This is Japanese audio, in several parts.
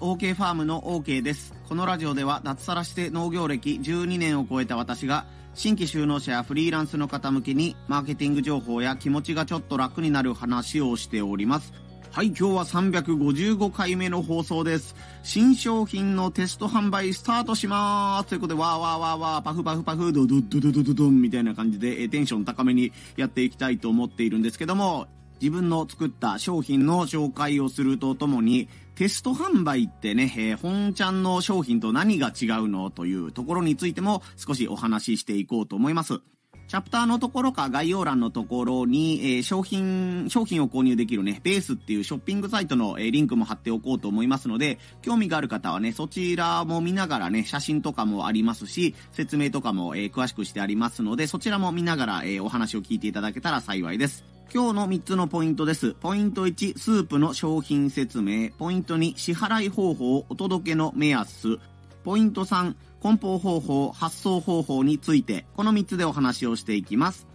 OK ファームの OK ですこのラジオでは脱サラして農業歴12年を超えた私が新規就農者やフリーランスの方向けにマーケティング情報や気持ちがちょっと楽になる話をしておりますはい、今日は355回目の放送です。新商品のテスト販売スタートしまーす。ということで、わーわーわーわー、パフパフパフ、ドドドドドドドンみたいな感じで、テンション高めにやっていきたいと思っているんですけども、自分の作った商品の紹介をするとともに、テスト販売ってね、えー、本ちゃんの商品と何が違うのというところについても少しお話ししていこうと思います。チャプターのところか概要欄のところに、えー、商品、商品を購入できるね、ベースっていうショッピングサイトの、えー、リンクも貼っておこうと思いますので、興味がある方はね、そちらも見ながらね、写真とかもありますし、説明とかも、えー、詳しくしてありますので、そちらも見ながら、えお話を聞いていただけたら幸いです。今日の3つのポイントです。ポイント1、スープの商品説明。ポイント2、支払い方法、お届けの目安。ポイント3、梱包方法、発送方法について、この3つでお話をしていきます。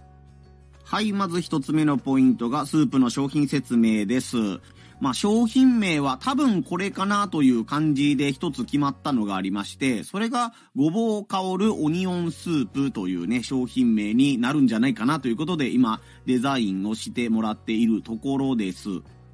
はい、まず1つ目のポイントがスープの商品説明です。まあ、商品名は多分これかなという感じで一つ決まったのがありまして、それがごぼう香るオニオンスープというね、商品名になるんじゃないかなということで今デザインをしてもらっているところです。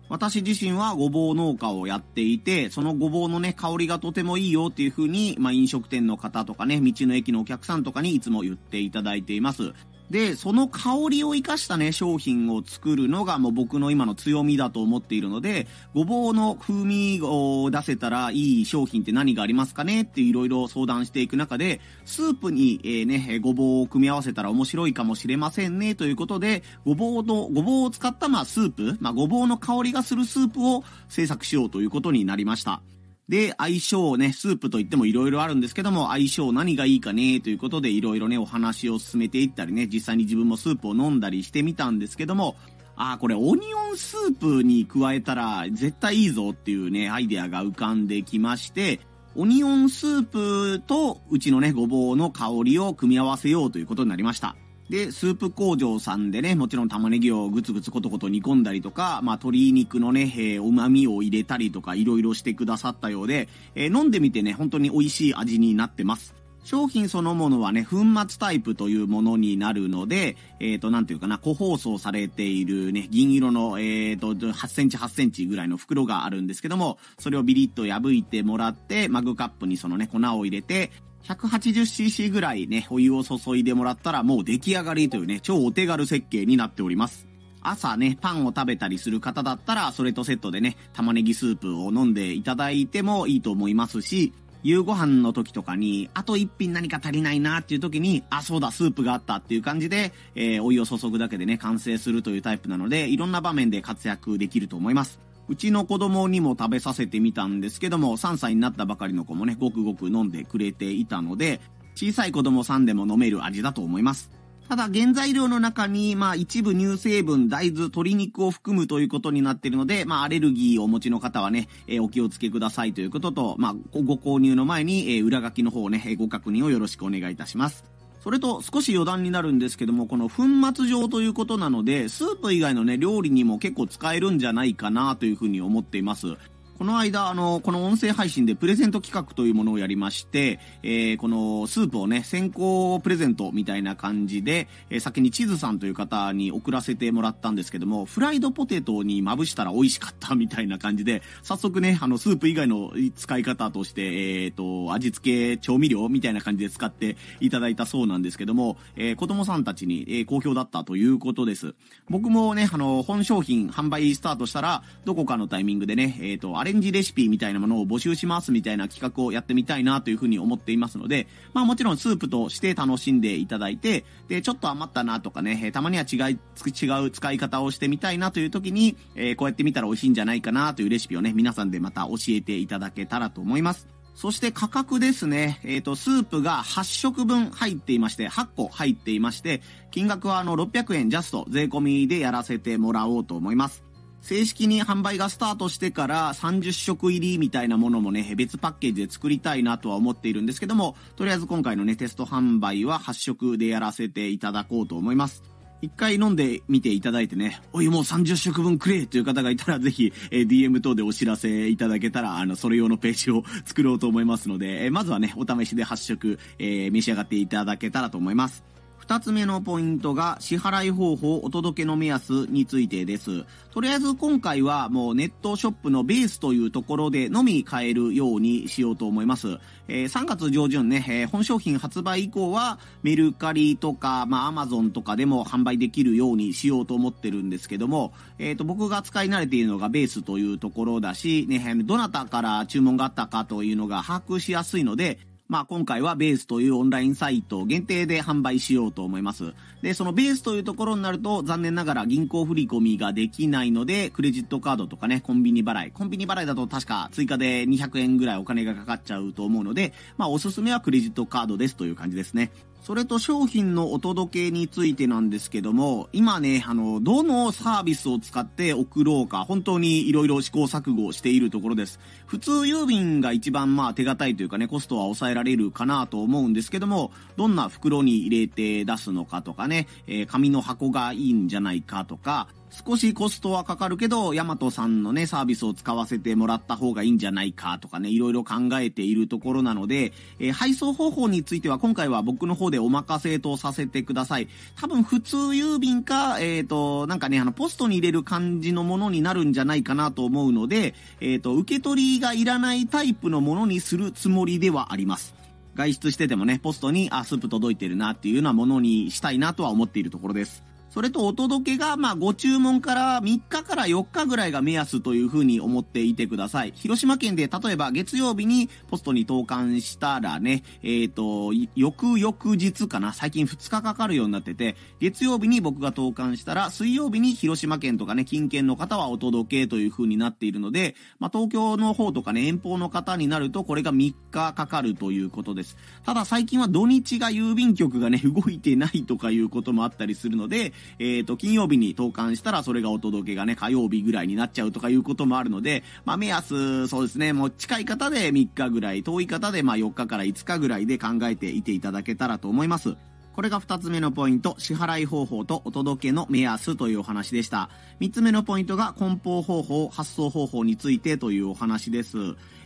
私自身はごぼう農家をやっていて、そのごぼうのね、香りがとてもいいよっていう風に、まあ飲食店の方とかね、道の駅のお客さんとかにいつも言っていただいています。で、その香りを活かしたね、商品を作るのがもう僕の今の強みだと思っているので、ごぼうの風味を出せたらいい商品って何がありますかね？っていろいろ相談していく中で、スープに、えー、ね、ごぼうを組み合わせたら面白いかもしれませんね？ということで、ごぼうの、ごぼうを使ったまあスープ、まあごぼうの香りがするスープを制作しようということになりました。で、相性をね、スープといっても色々あるんですけども、相性何がいいかね、ということで色々ね、お話を進めていったりね、実際に自分もスープを飲んだりしてみたんですけども、ああ、これオニオンスープに加えたら絶対いいぞっていうね、アイデアが浮かんできまして、オニオンスープとうちのね、ごぼうの香りを組み合わせようということになりました。で、スープ工場さんでね、もちろん玉ねぎをぐつぐつコトコト煮込んだりとか、まあ鶏肉のね、えー、旨味を入れたりとかいろいろしてくださったようで、えー、飲んでみてね、本当に美味しい味になってます。商品そのものはね、粉末タイプというものになるので、えっ、ー、と、なんていうかな、個包装されているね、銀色の、えっ、ー、と、8センチ8センチぐらいの袋があるんですけども、それをビリッと破いてもらって、マグカップにそのね、粉を入れて、180cc ぐらいね、お湯を注いでもらったらもう出来上がりというね、超お手軽設計になっております。朝ね、パンを食べたりする方だったら、それとセットでね、玉ねぎスープを飲んでいただいてもいいと思いますし、夕ご飯の時とかに、あと一品何か足りないなっていう時に、あ、そうだ、スープがあったっていう感じで、えー、お湯を注ぐだけでね、完成するというタイプなので、いろんな場面で活躍できると思います。うちの子供にも食べさせてみたんですけども、3歳になったばかりの子もね、ごくごく飲んでくれていたので、小さい子供さんでも飲める味だと思います。ただ原材料の中に、まあ一部乳成分、大豆、鶏肉を含むということになっているので、まあアレルギーをお持ちの方はね、えー、お気をつけくださいということと、まあご購入の前に、えー、裏書きの方をね、ご確認をよろしくお願いいたします。それと少し余談になるんですけども、この粉末状ということなので、スープ以外のね、料理にも結構使えるんじゃないかなというふうに思っています。この間、あの、この音声配信でプレゼント企画というものをやりまして、えー、このスープをね、先行プレゼントみたいな感じで、えー、先に地図さんという方に送らせてもらったんですけども、フライドポテトにまぶしたら美味しかったみたいな感じで、早速ね、あの、スープ以外の使い方として、えっ、ー、と、味付け調味料みたいな感じで使っていただいたそうなんですけども、えー、子供さんたちに、えー、好評だったということです。僕もね、あの、本商品販売スタートしたら、どこかのタイミングでね、えっ、と、あれレンジレシピみたいなものを募集しますみたいな企画をやってみたいなというふうに思っていますので、まあもちろんスープとして楽しんでいただいて、で、ちょっと余ったなとかね、たまには違い、違う使い方をしてみたいなという時に、えー、こうやってみたら美味しいんじゃないかなというレシピをね、皆さんでまた教えていただけたらと思います。そして価格ですね。えっ、ー、と、スープが8食分入っていまして、8個入っていまして、金額はあの600円ジャスト税込みでやらせてもらおうと思います。正式に販売がスタートしてから30食入りみたいなものもね、別パッケージで作りたいなとは思っているんですけども、とりあえず今回のね、テスト販売は8食でやらせていただこうと思います。一回飲んでみていただいてね、おい、もう30食分くれという方がいたら、ぜひ、え、DM 等でお知らせいただけたら、あの、それ用のページを作ろうと思いますので、え、まずはね、お試しで8食、えー、召し上がっていただけたらと思います。二つ目のポイントが支払い方法お届けの目安についてです。とりあえず今回はもうネットショップのベースというところでのみ買えるようにしようと思います。えー、3月上旬ね、えー、本商品発売以降はメルカリとか、まあアマゾンとかでも販売できるようにしようと思ってるんですけども、えっ、ー、と僕が使い慣れているのがベースというところだし、ね、どなたから注文があったかというのが把握しやすいので、まあ今回はベースというオンラインサイト限定で販売しようと思います。で、そのベースというところになると残念ながら銀行振込ができないので、クレジットカードとかね、コンビニ払い。コンビニ払いだと確か追加で200円ぐらいお金がかかっちゃうと思うので、まあおすすめはクレジットカードですという感じですね。それと商品のお届けについてなんですけども、今ね、あの、どのサービスを使って送ろうか、本当に色々試行錯誤しているところです。普通郵便が一番まあ手堅いというかね、コストは抑えられるかなと思うんですけども、どんな袋に入れて出すのかとかね、えー、紙の箱がいいんじゃないかとか、少しコストはかかるけど、ヤマトさんのね、サービスを使わせてもらった方がいいんじゃないかとかね、いろいろ考えているところなので、えー、配送方法については今回は僕の方でお任せとさせてください。多分普通郵便か、えっ、ー、と、なんかね、あの、ポストに入れる感じのものになるんじゃないかなと思うので、えっ、ー、と、受け取りがいらないタイプのものにするつもりではあります。外出しててもね、ポストに、あ、スープ届いてるなっていうようなものにしたいなとは思っているところです。それとお届けが、まあ、ご注文から3日から4日ぐらいが目安というふうに思っていてください。広島県で例えば月曜日にポストに投函したらね、えっ、ー、と、翌々日かな、最近2日かかるようになってて、月曜日に僕が投函したら、水曜日に広島県とかね、近県の方はお届けというふうになっているので、まあ、東京の方とかね、遠方の方になると、これが3日かかるということです。ただ最近は土日が郵便局がね、動いてないとかいうこともあったりするので、えっ、ー、と、金曜日に投函したらそれがお届けがね、火曜日ぐらいになっちゃうとかいうこともあるので、まあ、目安、そうですね、もう近い方で3日ぐらい、遠い方でまあ4日から5日ぐらいで考えていていただけたらと思います。これが2つ目のポイント、支払い方法とお届けの目安というお話でした。3つ目のポイントが梱包方法、発送方法についてというお話です。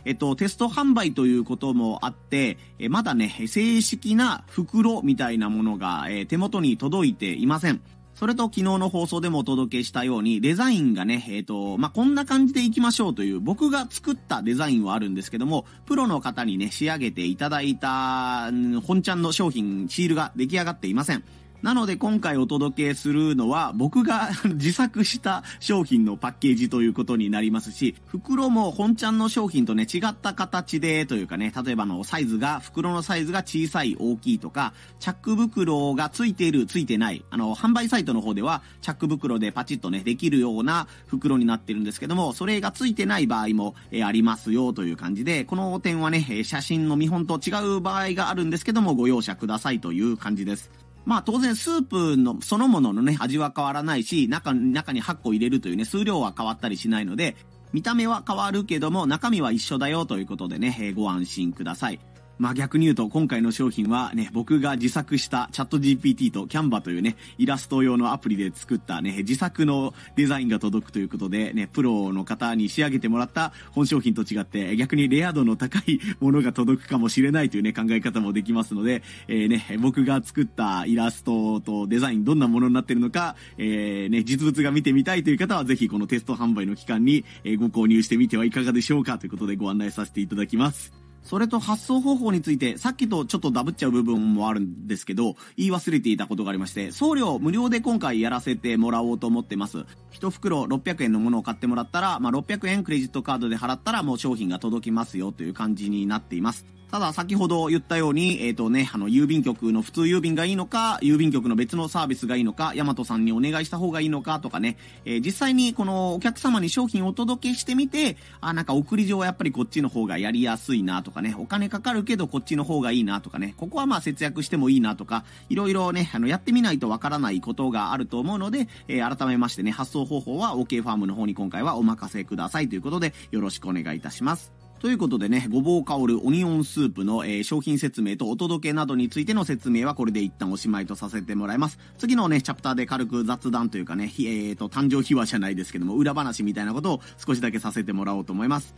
えっと、テスト販売ということもあって、えまだね、正式な袋みたいなものが、え手元に届いていません。それと昨日の放送でもお届けしたように、デザインがね、えっ、ー、と、まあ、こんな感じでいきましょうという、僕が作ったデザインはあるんですけども、プロの方にね、仕上げていただいた、本ちゃんの商品、シールが出来上がっていません。なので今回お届けするのは僕が 自作した商品のパッケージということになりますし、袋も本ちゃんの商品とね違った形でというかね、例えばのサイズが、袋のサイズが小さい、大きいとか、チャック袋がついている、ついてない、あの、販売サイトの方ではチャック袋でパチッとね、できるような袋になってるんですけども、それがついてない場合も、えありますよという感じで、この点はね、写真の見本と違う場合があるんですけども、ご容赦くださいという感じです。まあ当然スープのそのもののね、味は変わらないし、中中に8個入れるというね、数量は変わったりしないので、見た目は変わるけども、中身は一緒だよということでね、ご安心ください。まあ逆に言うと今回の商品はね、僕が自作したチャット GPT とキャンバというね、イラスト用のアプリで作ったね、自作のデザインが届くということでね、プロの方に仕上げてもらった本商品と違って逆にレア度の高いものが届くかもしれないというね、考え方もできますので、えー、ね、僕が作ったイラストとデザインどんなものになってるのか、えー、ね、実物が見てみたいという方はぜひこのテスト販売の期間にご購入してみてはいかがでしょうかということでご案内させていただきます。それと発送方法について、さっきとちょっとダブっちゃう部分もあるんですけど、言い忘れていたことがありまして、送料無料で今回やらせてもらおうと思ってます。1袋600円のものを買ってもらったら、まあ、600円クレジットカードで払ったらもう商品が届きますよという感じになっています。ただ先ほど言ったように、えっ、ー、とね、あの、郵便局の普通郵便がいいのか、郵便局の別のサービスがいいのか、ヤマトさんにお願いした方がいいのかとかね、えー、実際にこのお客様に商品をお届けしてみて、あ、なんか送り状はやっぱりこっちの方がやりやすいなとかね、お金かかるけどこっちの方がいいなとかね、ここはまあ節約してもいいなとか、いろいろね、あの、やってみないとわからないことがあると思うので、えー、改めましてね、発送方法は OK ファームの方に今回はお任せくださいということで、よろしくお願いいたします。ということでね、ごぼう香るオニオンスープの、えー、商品説明とお届けなどについての説明はこれで一旦おしまいとさせてもらいます。次のね、チャプターで軽く雑談というかね、えーと、誕生秘話じゃないですけども、裏話みたいなことを少しだけさせてもらおうと思います。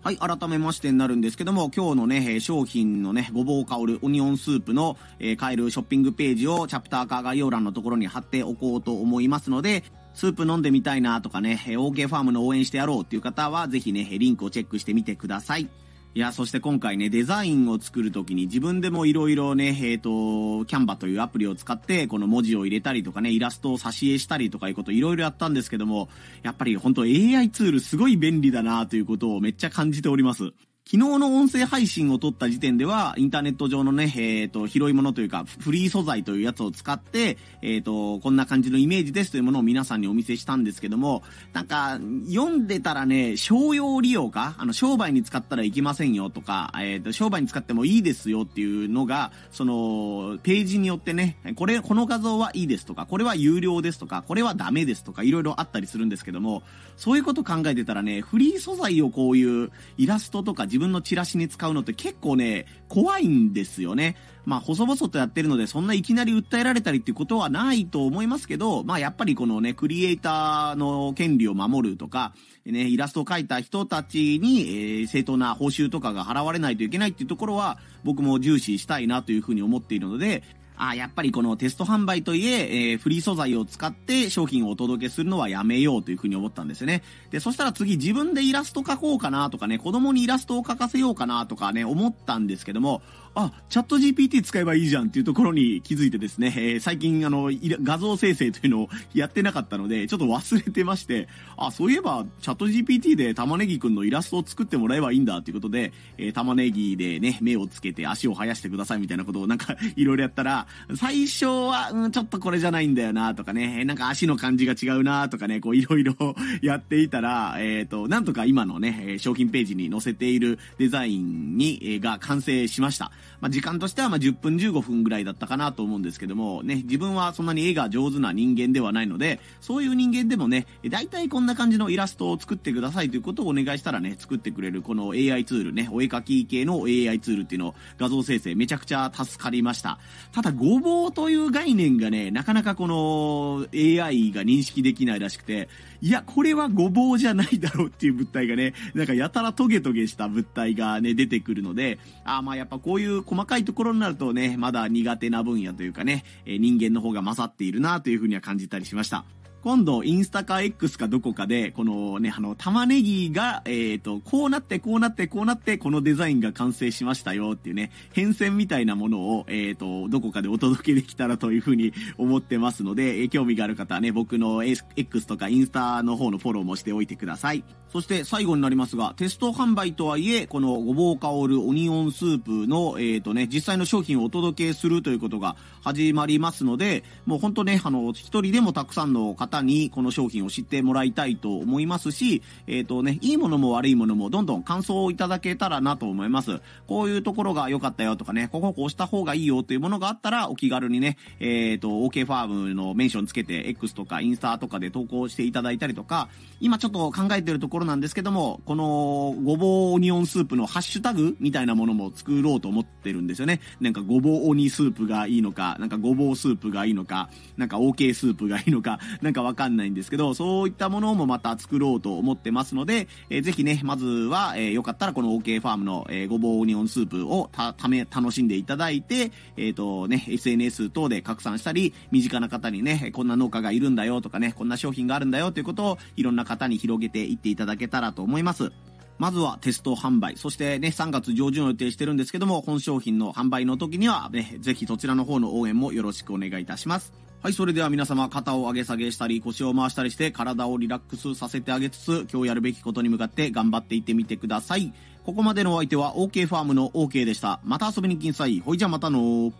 はい、改めましてになるんですけども、今日のね、商品のね、ごぼう香るオニオンスープの、えー、買えるショッピングページをチャプター化概要欄のところに貼っておこうと思いますので、スープ飲んでみたいなとかね、OK ファームの応援してやろうっていう方は、ぜひね、リンクをチェックしてみてください。いや、そして今回ね、デザインを作るときに自分でもいろいろね、えっ、ー、と、キャンバというアプリを使って、この文字を入れたりとかね、イラストを挿絵したりとかいうこといろいろやったんですけども、やっぱり本当 AI ツールすごい便利だなということをめっちゃ感じております。昨日の音声配信を撮った時点では、インターネット上のね、えっ、ー、と、広いものというか、フリー素材というやつを使って、えっ、ー、と、こんな感じのイメージですというものを皆さんにお見せしたんですけども、なんか、読んでたらね、商用利用かあの、商売に使ったらいけませんよとか、えっ、ー、と、商売に使ってもいいですよっていうのが、その、ページによってね、これ、この画像はいいですとか、これは有料ですとか、これはダメですとか、いろいろあったりするんですけども、そういうこと考えてたらね、フリー素材をこういうイラストとか自分のチラシに使うのって結構ね、怖いんですよね。まあ、細々とやってるので、そんないきなり訴えられたりっていうことはないと思いますけど、まあ、やっぱりこのね、クリエイターの権利を守るとか、ね、イラストを描いた人たちに、えー、正当な報酬とかが払われないといけないっていうところは、僕も重視したいなというふうに思っているので、あやっぱりこのテスト販売といええー、フリー素材を使って商品をお届けするのはやめようというふうに思ったんですよね。で、そしたら次自分でイラスト描こうかなとかね、子供にイラストを描かせようかなとかね、思ったんですけども、あ、チャット GPT 使えばいいじゃんっていうところに気づいてですね、えー、最近あの、画像生成というのをやってなかったので、ちょっと忘れてまして、あ、そういえば、チャット GPT で玉ねぎくんのイラストを作ってもらえばいいんだっていうことで、えー、玉ねぎでね、目をつけて足を生やしてくださいみたいなことをなんか、いろいろやったら、最初は、うん、ちょっとこれじゃないんだよなとかね、なんか足の感じが違うなとかね、こういろいろ やっていたら、えっ、ー、と、なんとか今のね、商品ページに載せているデザインに、えー、が完成しました。まあ、時間としてはま10分15分ぐらいだったかなと思うんですけども、ね、自分はそんなに絵が上手な人間ではないので、そういう人間でもね、大体こんな感じのイラストを作ってくださいということをお願いしたらね、作ってくれるこの AI ツールね、お絵描き系の AI ツールっていうの画像生成めちゃくちゃ助かりました。ただ、ごぼうという概念がね、なかなかこの AI が認識できないらしくて、いや、これはごぼうじゃないだろうっていう物体がね、なんかやたらトゲトゲした物体がね、出てくるので、あまあやっぱこういう細かいところになるとね、まだ苦手な分野というかね、人間の方が勝っているなというふうには感じたりしました。今度、インスタか X かどこかで、このね、あの、玉ねぎが、えっ、ー、と、こうなって、こうなって、こうなって、このデザインが完成しましたよっていうね、変遷みたいなものを、えっ、ー、と、どこかでお届けできたらというふうに思ってますので、え、興味がある方はね、僕の X とかインスタの方のフォローもしておいてください。そして最後になりますが、テスト販売とはいえ、このごぼう香るオニオンスープの、えっ、ー、とね、実際の商品をお届けするということが始まりますので、もう本当ね、あの、一人でもたくさんの方にこの商品を知ってもらいたいと思いますし、えっ、ー、とね、いいものも悪いものもどんどん感想をいただけたらなと思います。こういうところが良かったよとかね、こここうした方がいいよというものがあったら、お気軽にね、えっ、ー、と、OK ファームのメンションつけて、X とかインスタとかで投稿していただいたりとか、今ちょっと考えてるところころなんですけども、このごぼうオニオンスープのハッシュタグみたいなものも作ろうと思ってるんですよね。なんかごぼう鬼スープがいいのか、なんかごぼうスープがいいのか、なんか OK スープがいいのか、なんかわかんないんですけど、そういったものもまた作ろうと思ってますので、えー、ぜひね、まずは、えー、よかったらこの OK ファームの、えー、ごぼうオニオンスープをた、ため、楽しんでいただいて、えっ、ー、とね、SNS 等で拡散したり、身近な方にね、こんな農家がいるんだよとかね、こんな商品があるんだよということをいろんな方に広げていっていただだけたらと思います。まずはテスト販売、そしてね、3月上旬を予定してるんですけども、本商品の販売の時にはね、ぜひそちらの方の応援もよろしくお願いいたします。はい、それでは皆様、肩を上げ下げしたり、腰を回したりして、体をリラックスさせてあげつつ、今日やるべきことに向かって頑張っていってみてください。ここまでのお相手は OK ファームの OK でした。また遊びに来んさい。ほいじゃまたの